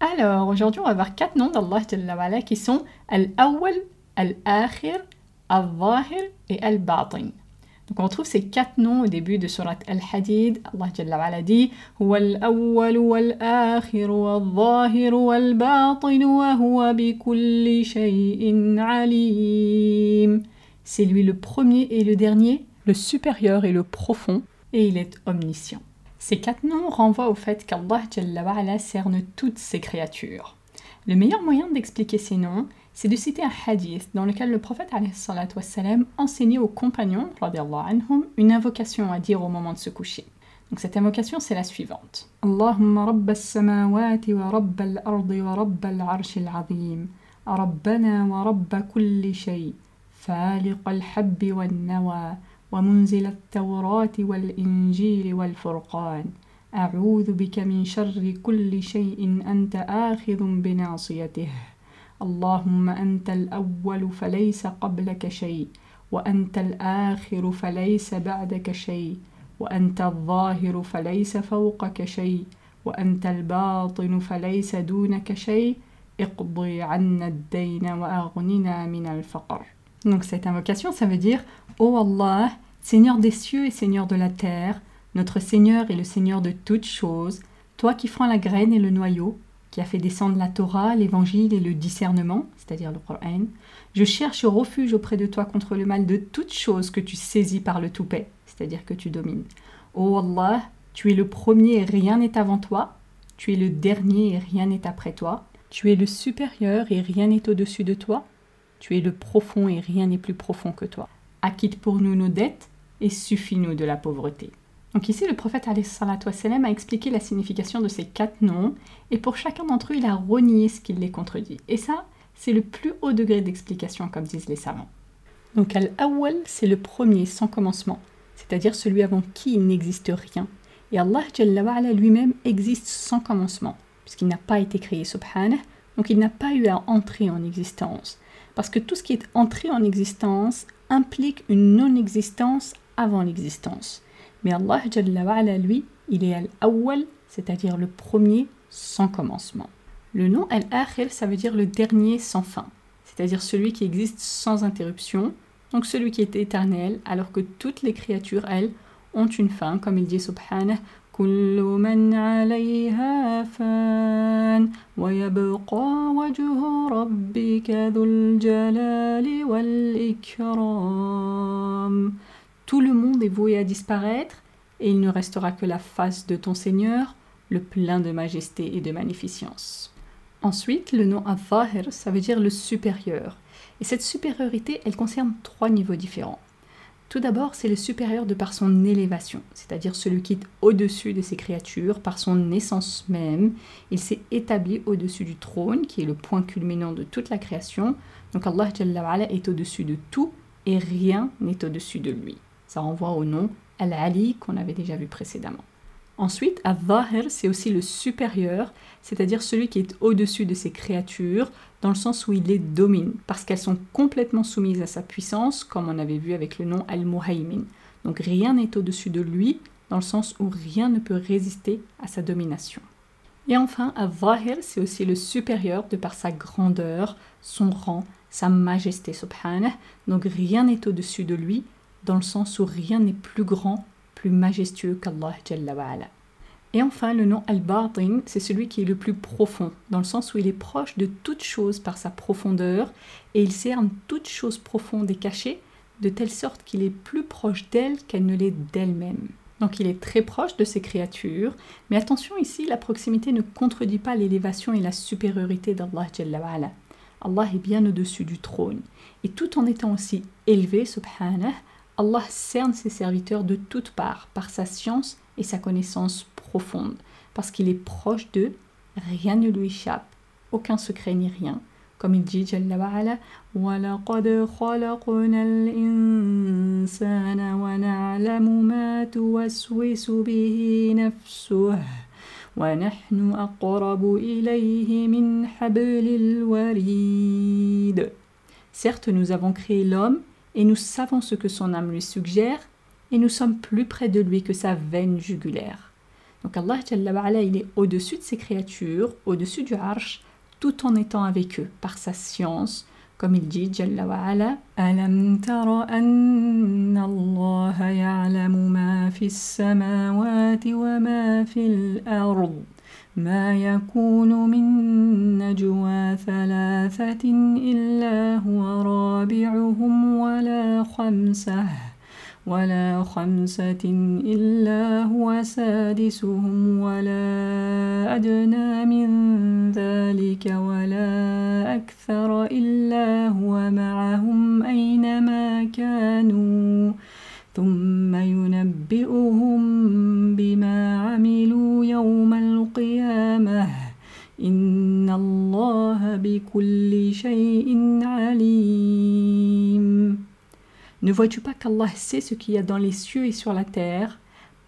Alors, aujourd'hui, on va voir quatre noms d'Allah qui sont Al-Awwal, Al-Akhir, Al-Zahir et Al-Batin. Donc on trouve ces quatre noms au début de surat Al-Hadid. Allah dit al-awwal wal-akhir wal-zahir wal-batin. C'est lui le premier et le dernier, le supérieur et le profond, et il est omniscient. Ces quatre noms renvoient au fait qu'Allah cerne toutes ses créatures. Le meilleur moyen d'expliquer ces noms, c'est de citer un hadith dans lequel le prophète wassalam, enseignait aux compagnons anhum, une invocation à dire au moment de se coucher. Donc cette invocation, c'est la suivante. Allahumma rabba samawati wa rabba al-ardi wa rabba al-arsh al-azim, rabbana wa rabba kulli shay, faliq al-habbi wa nawa ومنزل التوراة والإنجيل والفرقان. أعوذ بك من شر كل شيء أنت آخذ بناصيته. اللهم أنت الأول فليس قبلك شيء وأنت الآخر فليس بعدك شيء وأنت الظاهر فليس فوقك شيء وأنت الباطن فليس دونك شيء. اقضي عنا الدين وأغننا من الفقر. Donc cette invocation, ça veut dire Ô Allah, Seigneur des cieux et Seigneur de la terre, notre Seigneur est le Seigneur de toutes choses, toi qui fends la graine et le noyau, qui as fait descendre la Torah, l'Évangile et le discernement, c'est-à-dire le Coran, je cherche refuge auprès de toi contre le mal de toutes choses que tu saisis par le toupet, c'est-à-dire que tu domines. Ô Allah, tu es le premier et rien n'est avant toi, tu es le dernier et rien n'est après toi, tu es le supérieur et rien n'est au-dessus de toi, tu es le profond et rien n'est plus profond que toi. Acquitte pour nous nos dettes et suffis-nous de la pauvreté. Donc ici, le prophète a expliqué la signification de ces quatre noms, et pour chacun d'entre eux, il a renié ce qui les contredit. Et ça, c'est le plus haut degré d'explication, comme disent les savants. Donc Al-Awwal, c'est le premier sans commencement, c'est-à-dire celui avant qui il n'existe rien. Et Allah lui-même existe sans commencement, puisqu'il n'a pas été créé, subhanah, donc il n'a pas eu à entrer en existence. Parce que tout ce qui est entré en existence implique une non-existence avant l'existence. Mais Allah, lui, il est al-awwal, c'est-à-dire le premier sans commencement. Le nom al-akhir, ça veut dire le dernier sans fin, c'est-à-dire celui qui existe sans interruption, donc celui qui est éternel, alors que toutes les créatures, elles, ont une fin, comme il dit subhanah, كل من عليها فان ويبقى وجه ربك ذو الجلال والإكرام Tout le monde est voué à disparaître et il ne restera que la face de ton Seigneur, le plein de majesté et de magnificence. Ensuite, le nom Al-Zahir, ça veut dire le supérieur. Et cette supériorité, elle concerne trois niveaux différents. Tout d'abord, c'est le supérieur de par son élévation, c'est-à-dire celui qui est au-dessus de ses créatures, par son essence même. Il s'est établi au-dessus du trône, qui est le point culminant de toute la création. Donc Allah est au-dessus de tout et rien n'est au-dessus de lui. Ça renvoie au nom Al-Ali qu'on avait déjà vu précédemment. Ensuite, Al-Zahir, c'est aussi le supérieur, c'est-à-dire celui qui est au-dessus de ses créatures, dans le sens où il les domine, parce qu'elles sont complètement soumises à sa puissance, comme on avait vu avec le nom Al-Muhaymin. Donc rien n'est au-dessus de lui, dans le sens où rien ne peut résister à sa domination. Et enfin, Al-Zahir, c'est aussi le supérieur de par sa grandeur, son rang, sa majesté, subhanah. Donc rien n'est au-dessus de lui, dans le sens où rien n'est plus grand, plus majestueux qu'Allah. Et enfin, le nom Al-Batin, c'est celui qui est le plus profond, dans le sens où il est proche de toute chose par sa profondeur, et il cerne toute chose profonde et cachée, de telle sorte qu'il est plus proche d'elle qu'elle ne l'est d'elle-même. Donc il est très proche de ses créatures, mais attention ici, la proximité ne contredit pas l'élévation et la supériorité d'Allah Allah est bien au-dessus du trône. Et tout en étant aussi élevé, subhanah, Allah cerne ses serviteurs de toutes parts par sa science et sa connaissance profonde, parce qu'il est proche d'eux, rien ne lui échappe, aucun secret ni rien. Comme il dit Jalla wa'ala, وَلَقَدْ خَلَقْنَا الْإِنسَانَ وَنَعْلَمُ مَا تُوَسْوِسُ بِهِ نَفْسُهُ وَنَحْنُ أَقْرَبُ إِلَيْهِ مِنْ حَبْلِ الْوَرِيدِ Certes, nous avons créé l'homme et nous savons ce que son âme lui suggère et nous sommes plus près de lui que sa veine jugulaire. Donc Allah il est au-dessus de ses créatures, au-dessus du arsh, tout en étant avec eux par sa science, comme il dit Jalla wa ala Alam tara anna Allah ya'lamu ma fi samawati wa ma ما يكون من نجوى ثلاثة إلا هو رابعهم ولا خمسة ولا خمسة إلا هو سادسهم ولا أدنى من ذلك ولا أكثر إلا هو معهم أينما كانوا. ثم ينبئهم بكل شيء عليم Ne vois-tu pas qu'Allah sait ce qu'il y a dans les cieux et sur la terre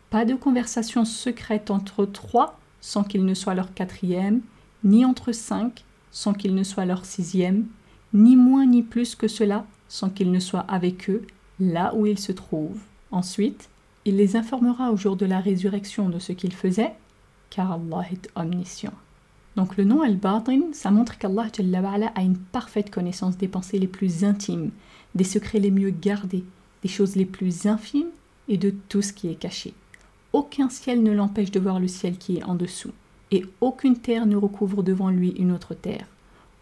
Pas de conversation secrète entre trois sans qu'il ne soit leur quatrième, ni entre cinq sans qu'il ne soit leur sixième, ni moins ni plus que cela sans qu'il ne soit avec eux là où ils se trouvent. Ensuite, il les informera au jour de la résurrection de ce qu'ils faisaient, car Allah est omniscient. Donc le nom Al-Batin, ça montre qu'Allah a une parfaite connaissance des pensées les plus intimes, des secrets les mieux gardés, des choses les plus infimes et de tout ce qui est caché. Aucun ciel ne l'empêche de voir le ciel qui est en dessous, et aucune terre ne recouvre devant lui une autre terre.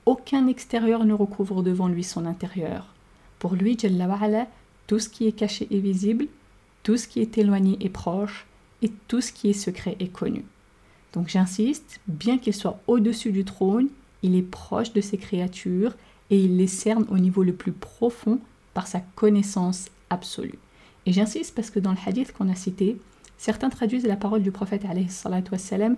Aucun extérieur ne recouvre devant lui son intérieur. Pour lui, tout ce qui est caché est visible, tout ce qui est éloigné est proche, et tout ce qui est secret est connu. Donc j'insiste, bien qu'il soit au-dessus du trône, il est proche de ses créatures et il les cerne au niveau le plus profond par sa connaissance absolue. Et j'insiste parce que dans le hadith qu'on a cité, certains traduisent la parole du prophète wassalam,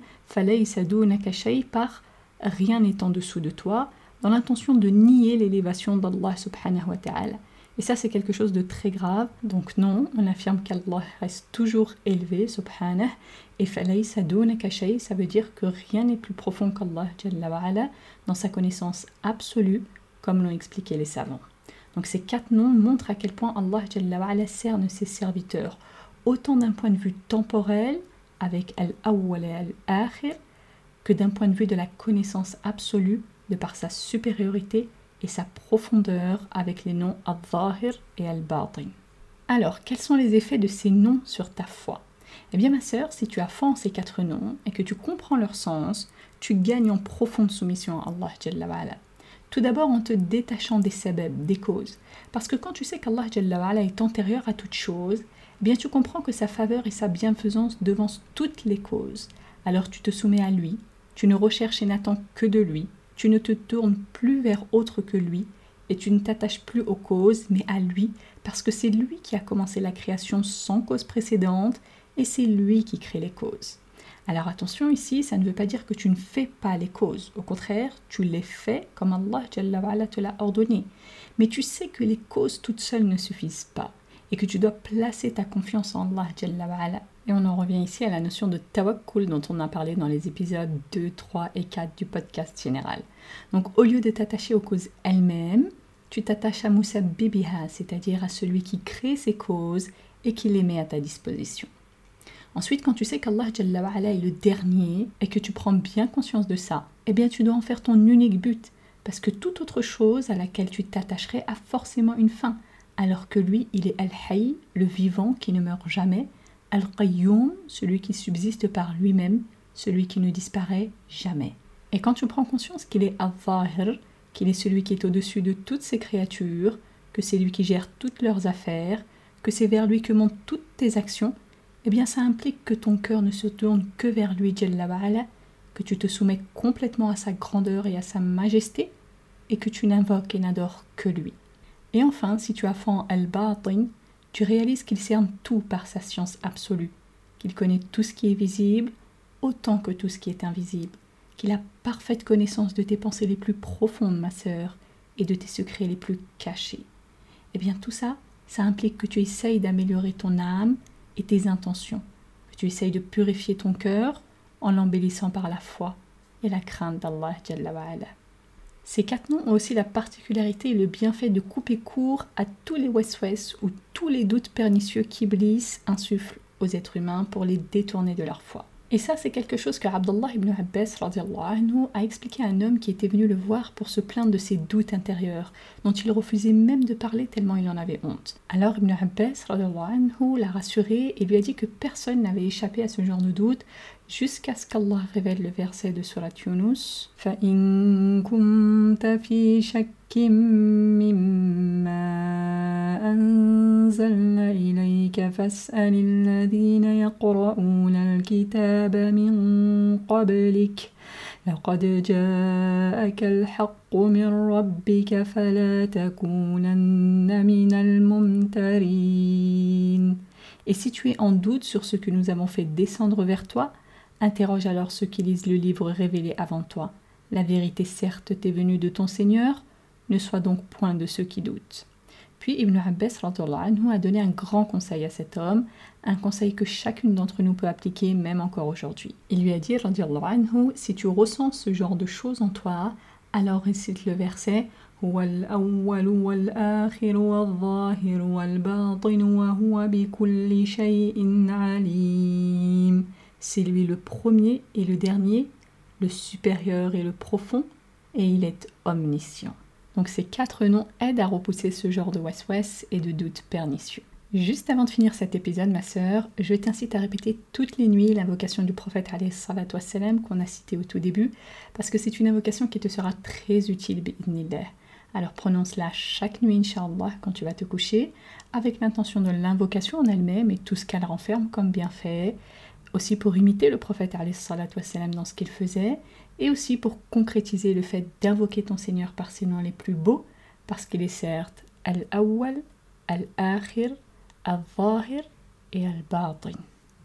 par rien n'est en dessous de toi, dans l'intention de nier l'élévation d'Allah subhanahu wa ta'ala. Et ça, c'est quelque chose de très grave. Donc non, on affirme qu'Allah reste toujours élevé, subhanah. Et ça veut dire que rien n'est plus profond qu'Allah dans sa connaissance absolue, comme l'ont expliqué les savants. Donc ces quatre noms montrent à quel point Allah cerne ses serviteurs, autant d'un point de vue temporel, avec Al-Awwal et Al-Akhir, que d'un point de vue de la connaissance absolue, de par sa supériorité et sa profondeur avec les noms Al-Zahir et Al-Batin. Alors, quels sont les effets de ces noms sur ta foi? Eh bien, ma sœur, si tu as foi en ces quatre noms et que tu comprends leur sens, tu gagnes en profonde soumission à Allah. Tout d'abord en te détachant des sabab, des causes. Parce que quand tu sais qu'Allah est antérieur à toute chose, eh bien tu comprends que sa faveur et sa bienfaisance devancent toutes les causes. Alors tu te soumets à lui, tu ne recherches et n'attends que de lui, tu ne te tournes plus vers autre que lui, et tu ne t'attaches plus aux causes, mais à lui, parce que c'est lui qui a commencé la création sans cause précédente, et c'est lui qui crée les causes. Alors attention ici, ça ne veut pas dire que tu ne fais pas les causes. Au contraire, tu les fais comme Allah te l'a ordonné. Mais tu sais que les causes toutes seules ne suffisent pas et que tu dois placer ta confiance en Allah Et on en revient ici à la notion de tawakkul dont on a parlé dans les épisodes 2, 3 et 4 du podcast général. Donc au lieu de t'attacher aux causes elles-mêmes, tu t'attaches à Moussa Bibiha, c'est-à-dire à celui qui crée ces causes et qui les met à ta disposition. Ensuite, quand tu sais qu'Allah est le dernier et que tu prends bien conscience de ça, eh bien tu dois en faire ton unique but, parce que toute autre chose à laquelle tu t'attacherais a forcément une fin, alors que lui, il est Al-Hayy, le vivant qui ne meurt jamais, Al-Qayyum, celui qui subsiste par lui-même, celui qui ne disparaît jamais. Et quand tu prends conscience qu'il est Al-Zahir, qu'il est celui qui est au-dessus de toutes ces créatures, que c'est lui qui gère toutes leurs affaires, que c'est vers lui que montent toutes tes actions, eh bien ça implique que ton cœur ne se tourne que vers lui, que tu te soumets complètement à sa grandeur et à sa majesté, et que tu n'invoques et n'adores que lui. Et enfin, si tu as foi al-batin, tu réalises qu'il cerne tout par sa science absolue, qu'il connaît tout ce qui est visible autant que tout ce qui est invisible, qu'il a parfaite connaissance de tes pensées les plus profondes, ma sœur, et de tes secrets les plus cachés. Eh bien tout ça, ça implique que tu essayes d'améliorer ton âme et tes intentions, que tu essayes de purifier ton cœur en l'embellissant par la foi et la crainte d'Allah. Ces quatre noms ont aussi la particularité et le bienfait de couper court à tous les west-west ou tous les doutes pernicieux qu'Iblis insuffle aux êtres humains pour les détourner de leur foi. Et ça, c'est quelque chose que Abdullah ibn Abbas anhu, a expliqué à un homme qui était venu le voir pour se plaindre de ses doutes intérieurs, dont il refusait même de parler tellement il en avait honte. Alors Ibn Abbas anhu, l'a rassuré et lui a dit que personne n'avait échappé à ce genre de doute jusqu'à ce qu'Allah révèle le verset de Surat Yunus فَإِن كُنْتَ فِي شَكٍّ مِّمَّا أَنزَلْنَا إِلَيْكَ فَاسْأَلِ الَّذِينَ يَقْرَؤُونَ الْكِتَابَ مِن قَبْلِكَ لقد جاءك الحق من ربك فلا تكونن من الممترين Et si tu es en doute sur ce que nous avons fait descendre vers toi, Interroge alors ceux qui lisent le livre révélé avant toi. La vérité certes t'est venue de ton Seigneur, ne sois donc point de ceux qui doutent. Puis Ibn Abbas a donné un grand conseil à cet homme, un conseil que chacune d'entre nous peut appliquer même encore aujourd'hui. Il lui a dit, si tu ressens ce genre de choses en toi, alors récite le verset c'est lui le premier et le dernier, le supérieur et le profond, et il est omniscient. Donc ces quatre noms aident à repousser ce genre de west-west et de doutes pernicieux. Juste avant de finir cet épisode, ma sœur, je t'incite à répéter toutes les nuits l'invocation du prophète qu'on a cité au tout début, parce que c'est une invocation qui te sera très utile, Alors prononce-la chaque nuit, inshallah, quand tu vas te coucher, avec l'intention de l'invocation en elle-même et tout ce qu'elle renferme comme bienfait, aussi pour imiter le prophète dans ce qu'il faisait, et aussi pour concrétiser le fait d'invoquer ton Seigneur par ses noms les plus beaux, parce qu'il est certes Al-Awwal, Al-Akhir, Al-Zahir et Al-Batin.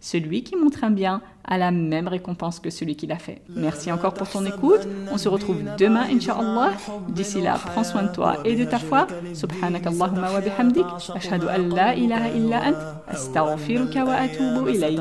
celui qui montre un bien a la même récompense que celui qui l'a fait. Merci encore pour ton écoute. On se retrouve demain, Inch'Allah. D'ici là, prends soin de toi et de ta foi. Wa bihamdik. Ashhadu an la ilaha illa ant. Astaghfiruka wa atubu ilayk.